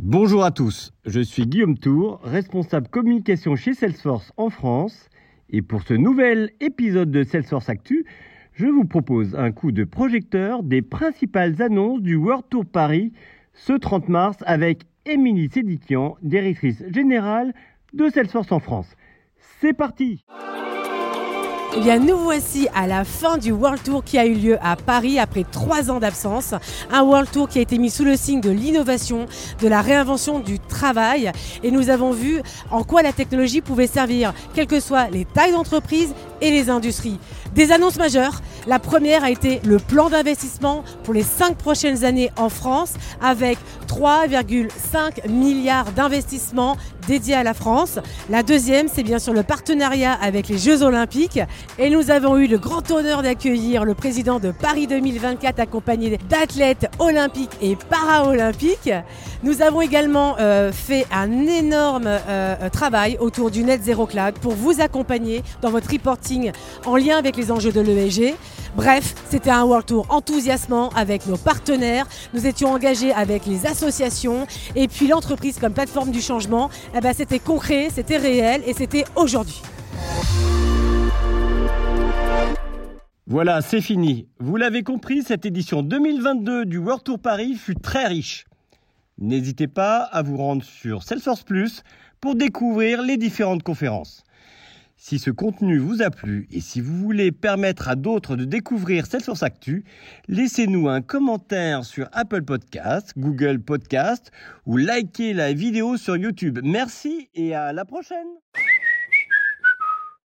Bonjour à tous, je suis Guillaume Tour, responsable communication chez Salesforce en France. Et pour ce nouvel épisode de Salesforce Actu, je vous propose un coup de projecteur des principales annonces du World Tour Paris ce 30 mars avec Émilie Sédikian, directrice générale de Salesforce en France. C'est parti! Eh nous voici à la fin du World Tour qui a eu lieu à Paris après trois ans d'absence. Un World Tour qui a été mis sous le signe de l'innovation, de la réinvention du travail. Et nous avons vu en quoi la technologie pouvait servir, quelles que soient les tailles d'entreprise et les industries. Des annonces majeures. La première a été le plan d'investissement pour les cinq prochaines années en France avec 3,5 milliards d'investissements dédiés à la France. La deuxième, c'est bien sûr le partenariat avec les Jeux Olympiques. Et nous avons eu le grand honneur d'accueillir le président de Paris 2024 accompagné d'athlètes olympiques et paraolympiques. Nous avons également euh, fait un énorme euh, travail autour du Net Zero Cloud pour vous accompagner dans votre reporting en lien avec les enjeux de l'ESG. Bref, c'était un World Tour enthousiasmant avec nos partenaires. Nous étions engagés avec les associations et puis l'entreprise comme plateforme du changement. Eh ben, c'était concret, c'était réel et c'était aujourd'hui. Voilà, c'est fini. Vous l'avez compris, cette édition 2022 du World Tour Paris fut très riche. N'hésitez pas à vous rendre sur Salesforce Plus pour découvrir les différentes conférences. Si ce contenu vous a plu et si vous voulez permettre à d'autres de découvrir Salesforce Actu, laissez-nous un commentaire sur Apple Podcast, Google Podcast ou likez la vidéo sur YouTube. Merci et à la prochaine